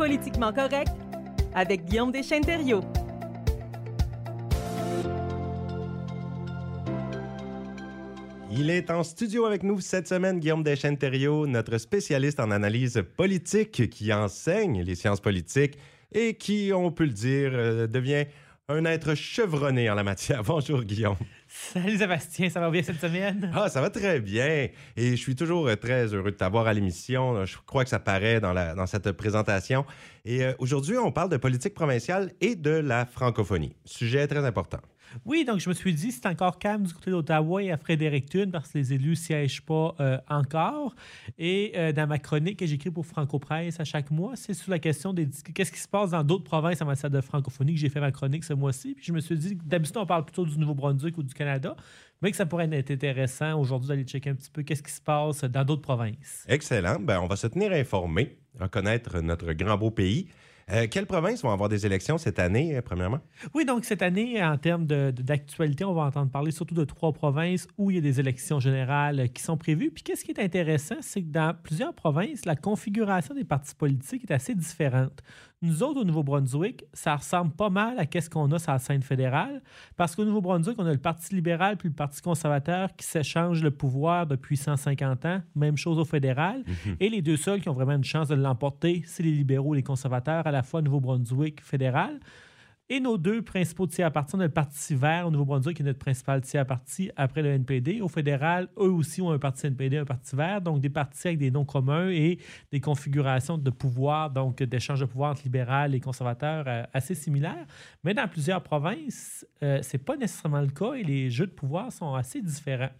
Politiquement correct avec Guillaume Deschênes-Thériault. Il est en studio avec nous cette semaine, Guillaume Deschênes-Thériault, notre spécialiste en analyse politique qui enseigne les sciences politiques et qui, on peut le dire, euh, devient un être chevronné en la matière. Bonjour, Guillaume. Salut Sébastien, ça va bien cette semaine? Ah, ça va très bien. Et je suis toujours euh, très heureux de t'avoir à l'émission. Je crois que ça paraît dans, la, dans cette présentation. Et euh, aujourd'hui, on parle de politique provinciale et de la francophonie. Sujet très important. Oui, donc je me suis dit, c'est encore calme du côté d'Ottawa et à Fredericton parce que les élus ne siègent pas euh, encore. Et euh, dans ma chronique que j'écris pour Franco-Presse à chaque mois, c'est sur la question de qu'est-ce qui se passe dans d'autres provinces en matière de francophonie que j'ai fait ma chronique ce mois-ci. Puis je me suis dit, d'habitude, on parle plutôt du Nouveau-Brunswick ou du Canada, mais que ça pourrait être intéressant aujourd'hui d'aller checker un petit peu qu'est-ce qui se passe dans d'autres provinces. Excellent. Ben, on va se tenir informé, reconnaître notre grand beau pays. Euh, quelles provinces vont avoir des élections cette année, euh, premièrement? Oui, donc cette année, en termes d'actualité, on va entendre parler surtout de trois provinces où il y a des élections générales qui sont prévues. Puis qu'est-ce qui est intéressant, c'est que dans plusieurs provinces, la configuration des partis politiques est assez différente. Nous autres, au Nouveau-Brunswick, ça ressemble pas mal à ce qu'on a sur la scène fédérale, parce qu'au Nouveau-Brunswick, on a le Parti libéral puis le Parti conservateur qui s'échangent le pouvoir depuis 150 ans. Même chose au fédéral. Mhm. Et les deux seuls qui ont vraiment une chance de l'emporter, c'est les libéraux et les conservateurs, à la fois Nouveau-Brunswick fédéral. Et nos deux principaux tiers partis, on a le Parti vert au Nouveau-Brunswick, qui est notre principal tiers parti après le NPD. Au fédéral, eux aussi ont un parti NPD, un parti vert, donc des partis avec des noms communs et des configurations de pouvoir, donc d'échange de pouvoir entre libéral et conservateurs euh, assez similaires. Mais dans plusieurs provinces, euh, ce n'est pas nécessairement le cas et les jeux de pouvoir sont assez différents.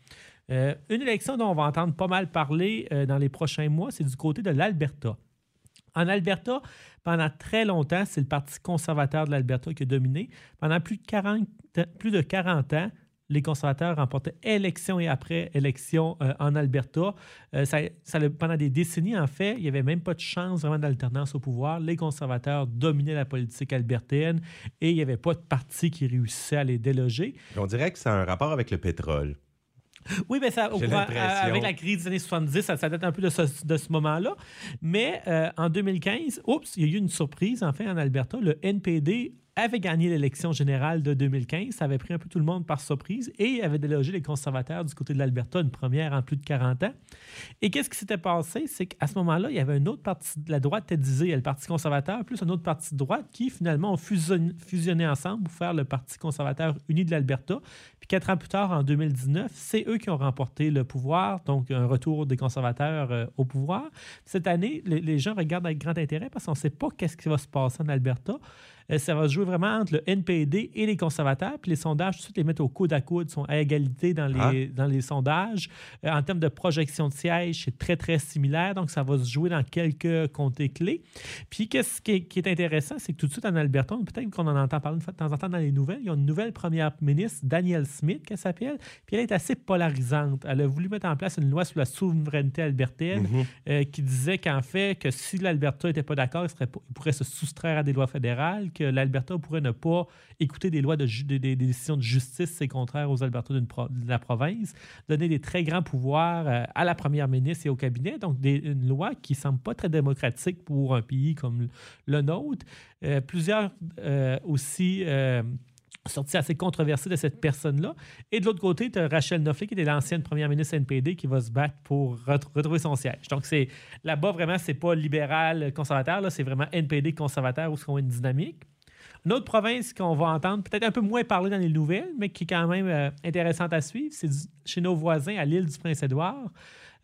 Euh, une élection dont on va entendre pas mal parler dans les prochains mois, c'est du côté de l'Alberta. En Alberta, pendant très longtemps, c'est le Parti conservateur de l'Alberta qui a dominé. Pendant plus de 40, plus de 40 ans, les conservateurs remportaient élection et après élection euh, en Alberta. Euh, ça, pendant des décennies, en fait, il n'y avait même pas de chance vraiment d'alternance au pouvoir. Les conservateurs dominaient la politique albertaine et il n'y avait pas de parti qui réussissait à les déloger. On dirait que ça a un rapport avec le pétrole. Oui, mais ça, avec la crise des années 70, ça, date un peu de ce, moment-là. Mais euh, en 2015, oups, il y a eu une surprise, en fait, en Alberta. Le NPD avait gagné l'élection générale de 2015. Ça avait pris un peu tout le monde par surprise et avait délogé les conservateurs du côté de l'Alberta, une première en plus de 40 ans. Et qu'est-ce qui s'était passé? C'est qu'à ce moment-là, il y avait un autre parti de la droite disait le Parti conservateur, plus un autre parti de droite qui finalement ont fusionné, ensemble pour faire le Parti conservateur uni de l'Alberta. Puis quatre ans plus tard, en 2019, c'est eux qui ont remporté le pouvoir, donc un retour des conservateurs euh, au pouvoir. Cette année, les, les, gens regardent avec grand intérêt parce qu'on ne sait pas qu'est-ce qui va se passer en Alberta. Euh, ça va se jouer vraiment entre le NPD et les conservateurs. Puis les sondages, tout de suite, les mettent au coude à coude, sont à égalité dans les, ah. dans les sondages. Euh, en termes de projection de sièges, c'est très, très similaire. Donc, ça va se jouer dans quelques comtés clés. Puis, qu'est-ce qui est, intéressant, c'est que tout de suite en Alberta, peut-être qu'on en entend parler de temps en temps dans les nouvelles, il y a une nouvelle première ministre, Danielle Smith, qu'elle s'appelle. Puis, elle est assez polarisante. Elle a voulu mettre en place une loi sur la souveraineté albertaine mm-hmm. euh, qui disait qu'en fait, que si l'Alberta n'était pas d'accord, il, il pourrait se soustraire à des lois fédérales, l'Alberta pourrait ne pas écouter des lois de des, décisions de justice, c'est contraire aux Alberta de la province, donner des très grands pouvoirs euh, à la première ministre et au cabinet, donc des, une loi qui semble pas très démocratique pour un pays comme le nôtre. Euh, plusieurs euh, aussi sortie assez controversée de cette personne-là. Et de l'autre côté, tu as Rachel Noffley, qui était l'ancienne première ministre NPD, qui va se battre pour retrouver son siège. Donc, c'est là-bas, vraiment, c'est pas libéral conservateur, c'est vraiment NPD conservateur où ce qu'on a une dynamique. Une autre province qu'on va entendre peut-être un peu moins parler dans les nouvelles, mais qui est quand même euh, intéressante à suivre, c'est chez nos voisins à l'île du Prince-Édouard.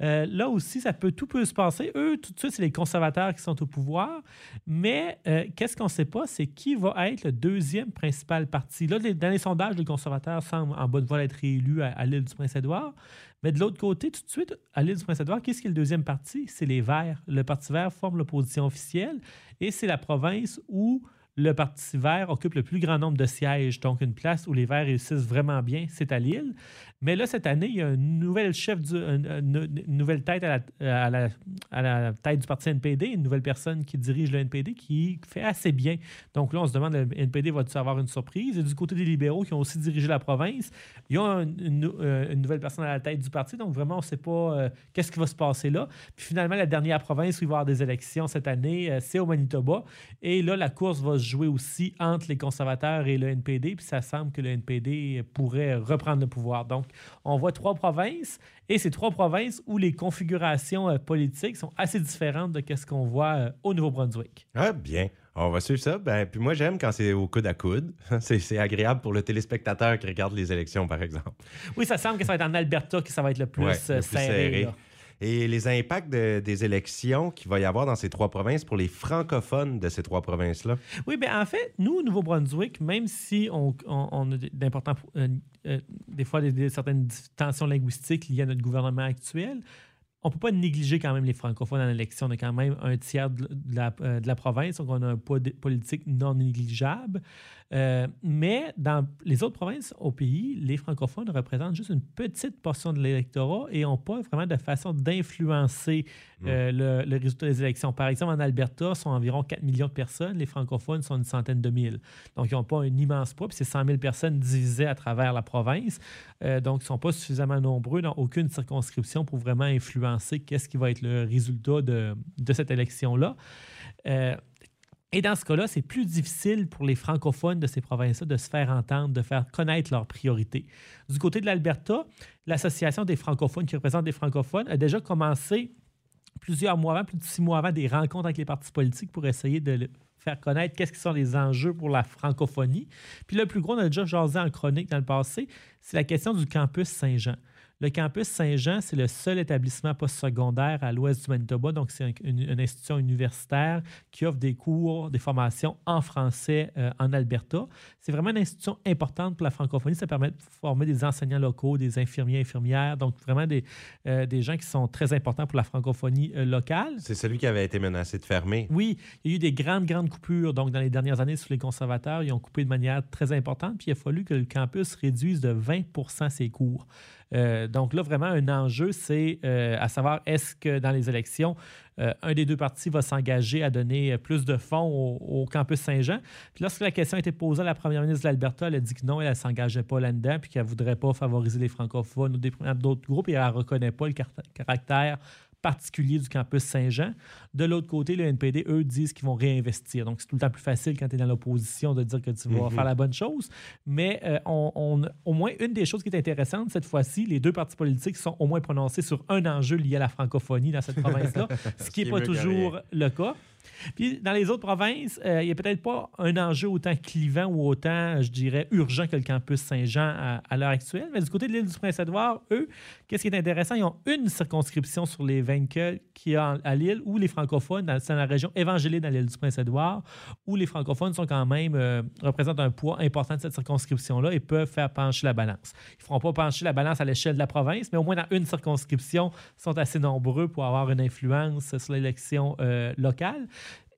Euh, là aussi, ça peut, tout peut se passer. Eux, tout de suite, c'est les conservateurs qui sont au pouvoir. Mais euh, qu'est-ce qu'on ne sait pas, c'est qui va être le deuxième principal parti. Là, dans les sondages, les conservateurs semblent en bonne voie d'être réélus à, l'île du Prince-Édouard. Mais de l'autre côté, tout de suite, à l'île du Prince-Édouard, qu'est-ce qui est le deuxième parti? C'est les Verts. Le Parti vert forme l'opposition officielle et c'est la province où le Parti vert occupe le plus grand nombre de sièges. Donc, une place où les Verts réussissent vraiment bien, c'est à Lille. Mais là, cette année, il y a une nouvelle chef, une, nouvelle tête à la, tête du parti NPD, une nouvelle personne qui dirige le NPD qui fait assez bien. Donc là, on se demande, le NPD va-t-il avoir une surprise? Et du côté des libéraux qui ont aussi dirigé la province, il y a une, euh, nouvelle personne à la tête du parti. Donc vraiment, on ne sait pas euh, qu'est-ce qui va se passer là. Puis finalement, la dernière province où il va y avoir des élections cette année, euh, c'est au Manitoba. Et là, la course va se jouer aussi entre les conservateurs et le NPD. Puis ça semble que le NPD pourrait reprendre le pouvoir. Donc, on voit trois provinces et ces trois provinces où les configurations euh, politiques sont assez différentes de ce qu'on voit euh, au Nouveau-Brunswick. Ah, bien. On va suivre ça. Ben, puis moi, j'aime quand c'est au coude à coude. c'est agréable pour le téléspectateur qui regarde les élections, par exemple. Oui, ça semble que ça va être en Alberta que ça va être le plus, euh, serré et les impacts des élections qu'il va y avoir dans ces trois provinces pour les francophones de ces trois provinces-là? Oui, bien en fait, nous, au Nouveau-Brunswick, même si on, a d'importants, euh, euh, des fois certaines tensions linguistiques liées à notre gouvernement actuel, on ne peut pas négliger quand même les francophones en élection. On a quand même un tiers de la, euh, de la province, donc on a un poids politique non négligeable. Euh, mais dans les autres provinces au pays, les francophones représentent juste une petite portion de l'électorat et n'ont pas vraiment de façon d'influencer mm. euh, le, résultat des élections. Par exemple, en Alberta, sont environ 4 millions de personnes. Les francophones sont une centaine de mille. Donc, ils n'ont pas un immense poids. Puis c'est 100 000 personnes divisées à travers la province. Euh, donc, ils ne sont pas suffisamment nombreux dans aucune circonscription pour vraiment influencer qu'est-ce qui va être le résultat de, cette élection-là. Et dans ce cas-là, c'est plus difficile pour les francophones de ces provinces-là de se faire entendre, de faire connaître leurs priorités. Du côté de l'Alberta, l'Association des francophones qui représente des francophones a déjà commencé plusieurs mois avant, plus de six mois avant, des rencontres avec les partis politiques pour essayer de faire connaître qu'est-ce qui sont les enjeux pour la francophonie. Puis le plus gros, on a déjà jasé en chronique dans le passé, c'est la question du campus Saint-Jean. Le campus Saint-Jean, c'est le seul établissement postsecondaire à l'ouest du Manitoba. Donc, c'est une, institution universitaire qui offre des cours, des formations en français euh, en Alberta. C'est vraiment une institution importante pour la francophonie. Ça permet de former des enseignants locaux, des infirmiers, infirmières. Donc, vraiment des, euh, des gens qui sont très importants pour la francophonie euh, locale. C'est celui qui avait été menacé de fermer. Oui, il y a eu des grandes, grandes coupures. Donc, dans les dernières années, sous les conservateurs, ils ont coupé de manière très importante. Puis, il a fallu que le campus réduise de 20% ses cours. Euh, donc là, vraiment, un enjeu, c'est euh, à savoir, est-ce que dans les élections, euh, un des deux partis va s'engager à donner plus de fonds au, campus Saint-Jean? Puis lorsque la question a été posée à la première ministre de l'Alberta, elle a dit que non, elle ne s'engageait pas là-dedans, puis qu'elle ne voudrait pas favoriser les francophones ou d'autres groupes, et elle ne reconnaît pas le caractère particulier du campus Saint-Jean. De l'autre côté, le NPD, eux, disent qu'ils vont réinvestir. Donc, c'est tout le temps plus facile quand tu es dans l'opposition de dire que tu vas mhm. faire la bonne chose. Mais euh, on, au moins, une des choses qui est intéressante cette fois-ci, les deux partis politiques sont au moins prononcés sur un enjeu lié à la francophonie dans cette province-là, ce qui n'est pas toujours le cas. Puis dans les autres provinces, euh, il n'y a peut-être pas un enjeu autant clivant ou autant, je dirais, urgent que le campus Saint-Jean à, l'heure actuelle. Mais du côté de l'île du Prince-Édouard, eux, qu'est-ce qui est intéressant? Ils ont une circonscription sur les 20 qui y a à l'île où les francophones, c'est dans la région évangélique dans l'île du Prince-Édouard, où les francophones sont quand même, euh, représentent un poids important de cette circonscription-là et peuvent faire pencher la balance. Ils ne feront pas pencher la balance à l'échelle de la province, mais au moins dans une circonscription, ils sont assez nombreux pour avoir une influence sur l'élection euh, locale.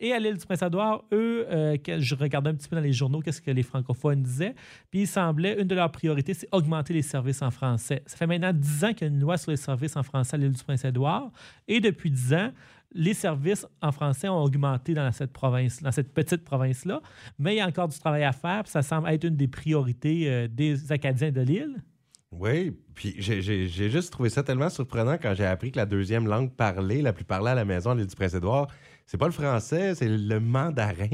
Et à l'île du Prince-Édouard, eux, euh, je regardais un petit peu dans les journaux qu'est-ce que les francophones disaient, puis il semblait, une de leurs priorités, c'est augmenter les services en français. Ça fait maintenant dix ans qu'il y a une loi sur les services en français à l'île du Prince-Édouard, et depuis dix ans, les services en français ont augmenté dans cette province, dans cette petite province-là, mais il y a encore du travail à faire, puis ça semble être une des priorités euh, des Acadiens de l'île. Oui, puis j'ai juste trouvé ça tellement surprenant quand j'ai appris que la deuxième langue parlée, la plus parlée à la maison à l'île du Prince-Édouard, c'est pas le français, c'est le mandarin.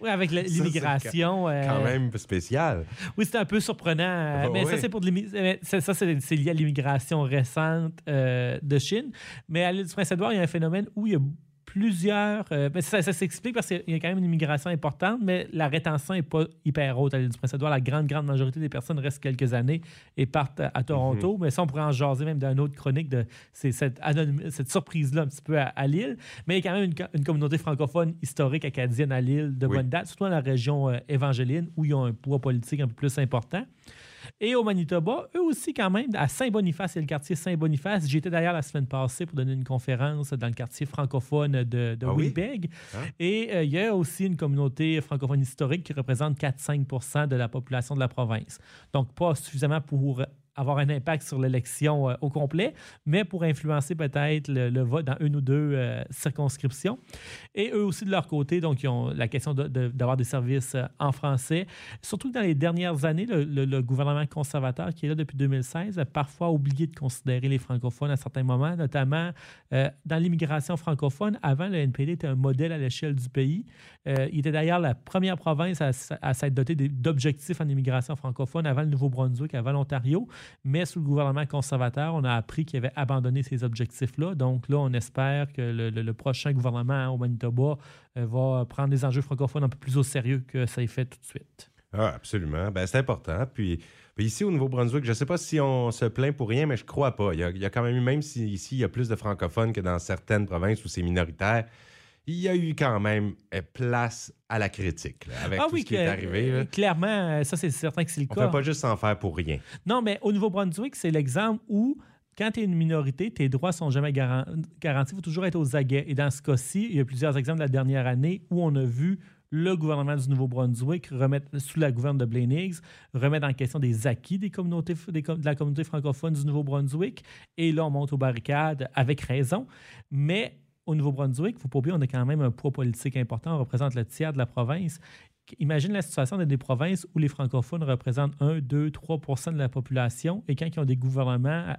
Oui, avec l'immigration. C'est quand euh, même spécial. Oui, c'est un peu surprenant. Euh, mais ça, c'est pour ça, c'est lié à l'immigration récente euh, de Chine. Mais à l'île du Prince-Édouard, il y a un phénomène où il y a plusieurs. Euh, ça, s'explique parce qu'il y a quand même une immigration importante, mais la rétention n'est pas hyper haute à l'île du Prince-Édouard. La grande, grande majorité des personnes restent quelques années et partent à, Toronto. Mhm. Mais ça, on pourrait en jaser même d'une autre chronique de cette, cette surprise-là un petit peu à, Lille. Mais il y a quand même une, communauté francophone historique acadienne à Lille de bonne date, surtout dans la région euh, évangéline où ils ont un poids politique un peu plus important. Et au Manitoba, eux aussi, quand même, à Saint-Boniface, c'est le quartier Saint-Boniface. J'étais d'ailleurs la semaine passée pour donner une conférence dans le quartier francophone de, de ah Winnipeg. Ah. Et euh, il y a aussi une communauté francophone historique qui représente 4-5% de la population de la province. Donc, pas suffisamment pour avoir un impact sur l'élection euh, au complet, mais pour influencer peut-être le, vote dans une ou deux euh, circonscriptions. Et eux aussi, de leur côté, donc, ils ont la question d'avoir des services euh, en français. Surtout dans les dernières années, le, gouvernement conservateur qui est là depuis 2016 a parfois oublié de considérer les francophones à certains moments, notamment dans l'immigration francophone. Avant, le NPD était un modèle à l'échelle du pays. il était d'ailleurs la première province à, à s'être dotée d'objectifs en immigration francophone avant le Nouveau-Brunswick, avant l'Ontario. Mais sous le gouvernement conservateur, on a appris qu'il avait abandonné ces objectifs-là. Donc là, on espère que le, prochain gouvernement au Manitoba euh, va prendre les enjeux francophones un peu plus au sérieux que ça est fait tout de suite. Ah, absolument. Ben, c'est important. Puis, ici, au Nouveau-Brunswick, je ne sais pas si on se plaint pour rien, mais je crois pas. Il y a, il y a quand même même si ici, il y a plus de francophones que dans certaines provinces où c'est minoritaire, il y a eu quand même euh, place à la critique avec ah tout ce qui est arrivé. Euh, clairement, euh, ça, c'est certain que c'est le cas. On ne peut pas juste s'en faire pour rien. Non, mais au Nouveau-Brunswick, c'est l'exemple où quand tu es une minorité, tes droits sont jamais garantis. Il faut toujours être aux aguets. Et dans ce cas-ci, il y a plusieurs exemples de la dernière année où on a vu le gouvernement du Nouveau-Brunswick remettre, sous la gouverne de Blaine Higgs, remettre en question des acquis des communautés, de la communauté francophone du Nouveau-Brunswick. Et là, on monte aux barricades avec raison. Mais au Nouveau-Brunswick, il ne on a quand même un poids politique important. On représente le tiers de la province. Imagine la situation dans des provinces où les francophones représentent 1, 2, 3% de la population et quand ils ont des gouvernements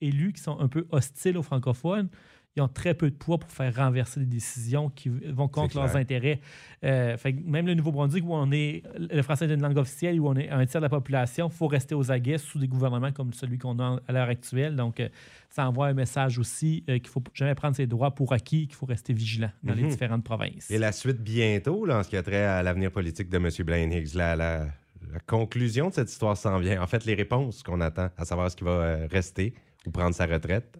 élus qui sont un peu hostiles aux francophones, ils ont très peu de poids pour faire renverser des décisions qui vont contre leurs intérêts. Euh, même le Nouveau-Brunswick, où on est le français est une langue officielle, où on est un tiers de la population, il faut rester aux aguets sous des gouvernements comme celui qu'on a à l'heure actuelle. Donc, euh, ça envoie un message aussi euh, qu'il ne faut jamais prendre ses droits pour acquis, qu'il faut rester vigilant dans les mhm. différentes provinces. Et la suite bientôt, là, en ce qui a trait à l'avenir politique de M. Blaine Higgs, la, la, conclusion de cette histoire s'en vient. En fait, les réponses qu'on attend, à savoir ce qui va rester ou prendre sa retraite.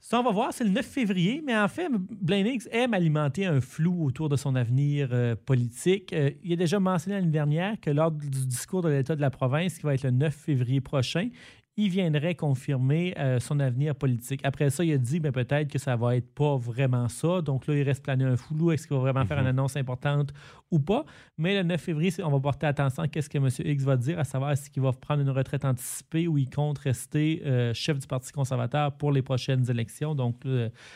Ça, on va voir, c'est le 9 février, mais en fait, Blaine Higgs aime alimenter un flou autour de son avenir euh, politique. Euh, il a déjà mentionné l'année dernière que lors du discours de l'État de la province, qui va être le 9 février prochain, il viendrait confirmer euh, son avenir politique. Après ça, il a dit ben, peut-être que ça va être pas vraiment ça. Donc là, il reste plané un flou. Est-ce qu'il va vraiment faire une mhm. annonce importante ou pas? Mais le 9 février, on va porter attention à ce que M. X va dire, à savoir est-ce qu'il va prendre une retraite anticipée ou il compte rester euh, chef du Parti conservateur pour les prochaines élections. Donc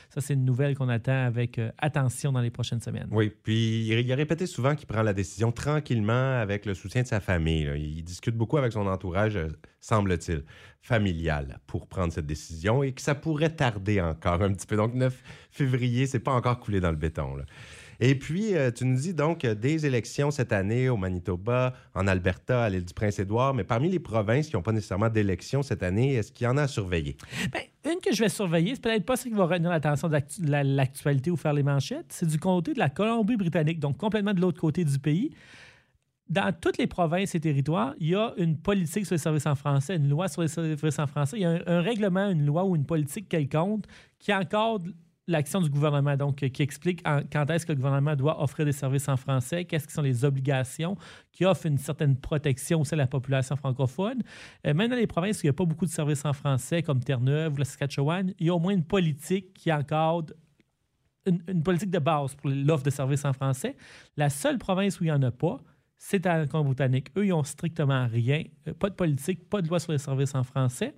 ça, c'est une nouvelle qu'on attend avec euh, attention dans les prochaines semaines. Oui, puis il a répété souvent qu'il prend la décision tranquillement avec le soutien de sa famille. Il discute beaucoup avec son entourage, semble-t-il familiale pour prendre cette décision et que ça pourrait tarder encore un petit peu. Donc, 9 février, c'est pas encore coulé dans le béton. Et puis, euh, tu nous dis donc des élections cette année au Manitoba, en Alberta, à l'île du Prince-Édouard, mais parmi les provinces qui n'ont pas nécessairement d'élections cette année, est-ce qu'il y en a à surveiller? Bien, une que je vais surveiller, c'est peut-être pas ce qui va retenir l'attention de l'actualité ou faire les manchettes, c'est du côté de la Colombie-Britannique, donc complètement de l'autre côté du pays dans toutes les provinces et territoires, il y a une politique sur les services en français, une loi sur les services en français. Il y a un, règlement, une loi ou une politique quelconque qui encadre l'action du gouvernement, donc qui explique quand est-ce que le gouvernement doit offrir des services en français, qu'est-ce qui sont les obligations, qui offrent une certaine protection aussi à la population francophone. Euh, même dans les provinces où il n'y a pas beaucoup de services en français, comme Terre-Neuve ou la Saskatchewan, il y a au moins une politique qui encadre une, une politique de base pour l'offre de services en français. La seule province où il n'y en a pas, c'est à la Colombie-Britannique. Eux, ils n'ont strictement rien. Euh, pas de politique, pas de loi sur les services en français.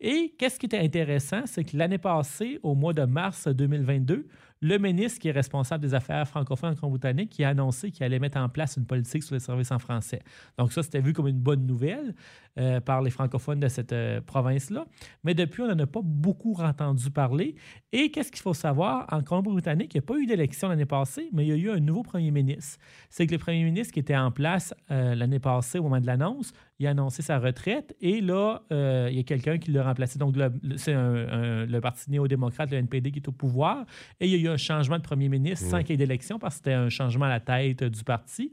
Et qu'est-ce qui était intéressant, c'est que l'année passée, au mois de mars 2022, le ministre qui est responsable des affaires francophones en Colombie-Britannique qui a annoncé qu'il allait mettre en place une politique sur les services en français. Donc ça, c'était vu comme une bonne nouvelle euh, par les francophones de cette euh, province-là. Mais depuis, on n'en a pas beaucoup entendu parler. Et qu'est-ce qu'il faut savoir? En Colombie-Britannique, il n'y a pas eu d'élection l'année passée, mais il y a eu un nouveau premier ministre. C'est que le premier ministre qui était en place euh, l'année passée au moment de l'annonce, il a annoncé sa retraite et là, il y a quelqu'un qui l'a remplacé. Donc, c'est le Parti néo-démocrate, le NPD, qui est au pouvoir. Et il y a eu un changement de premier ministre sans qu'il y ait d'élection parce que c'était un changement à la tête du parti.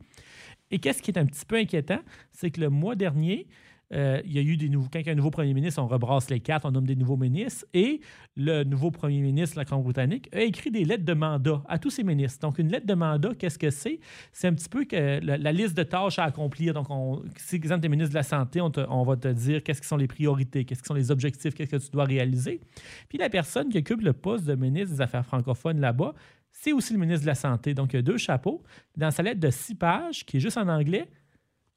Et qu'est-ce qui est un petit peu inquiétant, c'est que le mois dernier, euh, il y a eu des nouveaux. Quand il y a un nouveau premier ministre, on rebrasse les cartes, on nomme des nouveaux ministres. Et le nouveau premier ministre la Colombie-Britannique a écrit des lettres de mandat à tous ses ministres. Donc, une lettre de mandat, qu'est-ce que c'est? C'est un petit peu que la, liste de tâches à accomplir. Donc, on, si, exemple, tu es ministre de la Santé, on, on va te dire qu'est-ce qui sont les priorités, qu'est-ce qui sont les objectifs, qu'est-ce que tu dois réaliser. Puis la personne qui occupe le poste de ministre des Affaires francophones là-bas, c'est aussi le ministre de la Santé. Donc, il y a deux chapeaux. Dans sa lettre de six pages, qui est juste en anglais,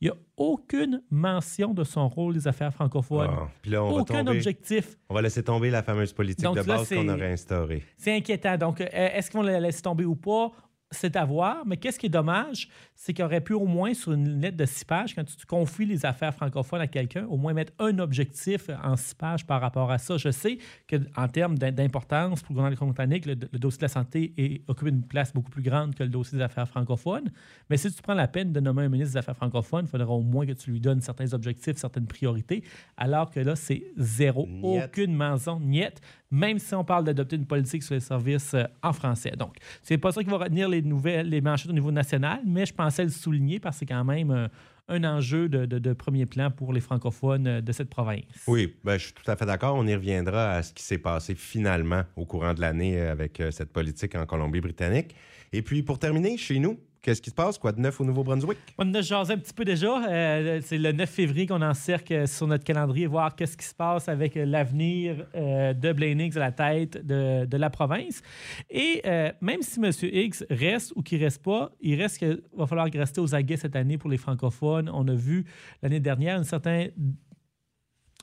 il n'y a aucune mention de son rôle des affaires francophones. Ah, Aucun objectif. On va laisser tomber la fameuse politique de base qu'on aurait instaurée. C'est inquiétant. Donc, euh, est-ce qu'on la laisse tomber ou pas? C'est à voir, mais qu'est-ce qui est dommage, c'est qu'il aurait pu au moins sur une lettre de six pages, quand tu confies les affaires francophones à quelqu'un, au moins mettre un objectif en six pages par rapport à ça. Je sais qu'en termes d'importance pour le gouvernement britannique, le, le, dossier de la santé est, occupe une place beaucoup plus grande que le dossier des affaires francophones. Mais si tu prends la peine de nommer un ministre des Affaires francophones, il faudra au moins que tu lui donnes certains objectifs, certaines priorités, alors que là, c'est zéro, aucune mention, niette même si on parle d'adopter une politique sur les services euh, en français. Donc, c'est pas ça qui va retenir les nouvelles, les manchettes au niveau national, mais je pensais le souligner parce que c'est quand même euh, un enjeu de, premier plan pour les francophones euh, de cette province. Oui, ben, je suis tout à fait d'accord. On y reviendra à ce qui s'est passé finalement au courant de l'année avec cette politique en Colombie-Britannique. Et puis, pour terminer, chez nous, Qu'est-ce qui se passe? Quoi de neuf au Nouveau-Brunswick? On a jasé un petit peu déjà. Euh, c'est le 9 février qu'on encercle sur notre calendrier, voir qu'est-ce qui se passe avec l'avenir euh, de Blaine Higgs à la tête de, la province. Et euh, même si M. Higgs reste ou qu'il reste pas, il reste qu'il va falloir rester aux aguets cette année pour les francophones. On a vu l'année dernière un certain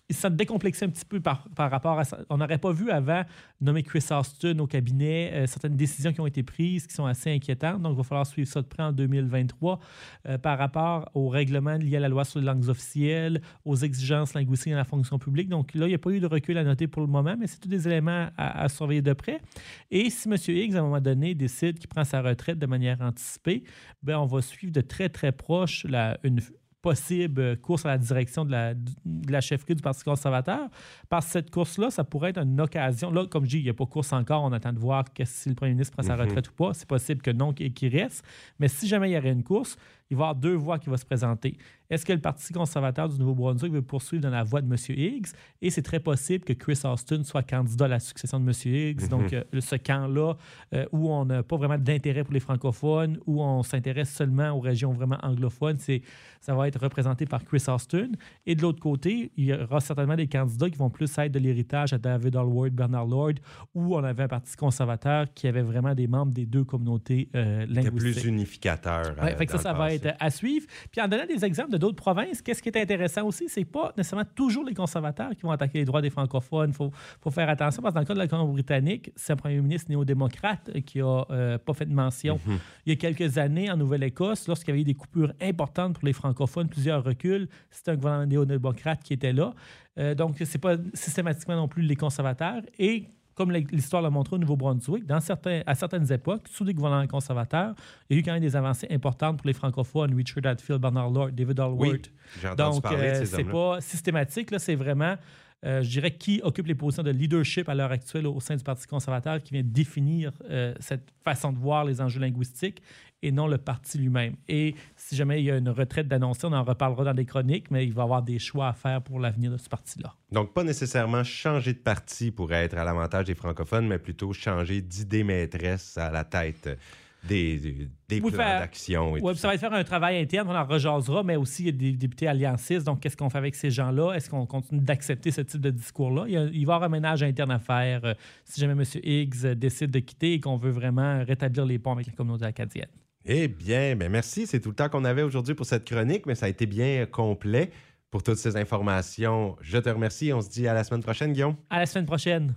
il s'est décomplexé un petit peu par, par rapport à ça. On n'aurait pas vu avant nommer Chris Austin au cabinet, euh, certaines décisions qui ont été prises qui sont assez inquiétantes. Donc, il va falloir suivre ça de près en 2023 euh, par rapport aux règlements liés à la loi sur les langues officielles, aux exigences linguistiques dans la fonction publique. Donc, là, il n'y a pas eu de recul à noter pour le moment, mais c'est tous des éléments à, surveiller de près. Et si M. Higgs, à un moment donné, décide qu'il prend sa retraite de manière anticipée, bien, on va suivre de très, très proche la, une, possible course à la direction de la, de la chefferie du Parti conservateur. Parce que cette course-là, ça pourrait être une occasion. Là, comme je dis, il n'y a pas course encore. On attend de voir si le premier ministre prend sa mhm. retraite ou pas. C'est possible que non, qu'il reste. Mais si jamais il y aurait une course, il va y avoir deux voix qui vont se présenter. Est-ce que le Parti conservateur du Nouveau-Brunswick veut poursuivre dans la voie de M. Higgs? Et c'est très possible que Chris Austin soit candidat à la succession de M. Higgs. Mhm. Donc, euh, ce camp-là, euh, où on n'a pas vraiment d'intérêt pour les francophones, où on s'intéresse seulement aux régions vraiment anglophones, ça va être représenté par Chris Austin. Et de l'autre côté, il y aura certainement des candidats qui vont plus être de l'héritage à David Allward, Bernard Lord, où on avait un Parti conservateur qui avait vraiment des membres des deux communautés euh, linguistiques. plus unificateur. Ouais, ça, ça va être à suivre. Puis en donnant des exemples de d'autres provinces, qu'est-ce qui est intéressant aussi, c'est pas nécessairement toujours les conservateurs qui vont attaquer les droits des francophones. Il faut, faut, faire attention parce que dans le cas de la Colombie-Britannique, c'est un premier ministre néo-démocrate qui a euh, pas fait de mention. Mhm. Il y a quelques années, en Nouvelle-Écosse, lorsqu'il y avait eu des coupures importantes pour les francophones, plusieurs reculs, c'était un gouvernement néo-démocrate qui était là. Euh, donc, c'est pas systématiquement non plus les conservateurs. Et comme l'histoire l'a montré au Nouveau-Brunswick, certains, à certaines époques, sous des gouvernements conservateurs, il y a eu quand même des avancées importantes pour les francophones, Richard Hadfield, Bernard Lord, David Allward. Donc, euh, c'est pas systématique, là, c'est vraiment euh, je dirais, qui occupe les positions de leadership à l'heure actuelle au sein du Parti conservateur, qui vient définir euh, cette façon de voir les enjeux linguistiques et non le parti lui-même. Et si jamais il y a une retraite d'annoncer, on en reparlera dans des chroniques, mais il va y avoir des choix à faire pour l'avenir de ce parti-là. Donc, pas nécessairement changer de parti pour être à l'avantage des francophones, mais plutôt changer d'idée maîtresse à la tête des, des plans d'action. Oui, ça. va être faire un travail interne, on en rejasera, mais aussi il y a des députés alliancistes. Donc, qu'est-ce qu'on fait avec ces gens-là? Est-ce qu'on continue d'accepter ce type de discours-là? Il, va y avoir un ménage interne à faire euh, si jamais M. Higgs décide de quitter et qu'on veut vraiment rétablir les ponts avec la communauté acadienne. Eh bien, ben merci. C'est tout le temps qu'on avait aujourd'hui pour cette chronique, mais ça a été bien complet. Pour toutes ces informations, je te remercie. On se dit à la semaine prochaine, Guillaume. À la semaine prochaine.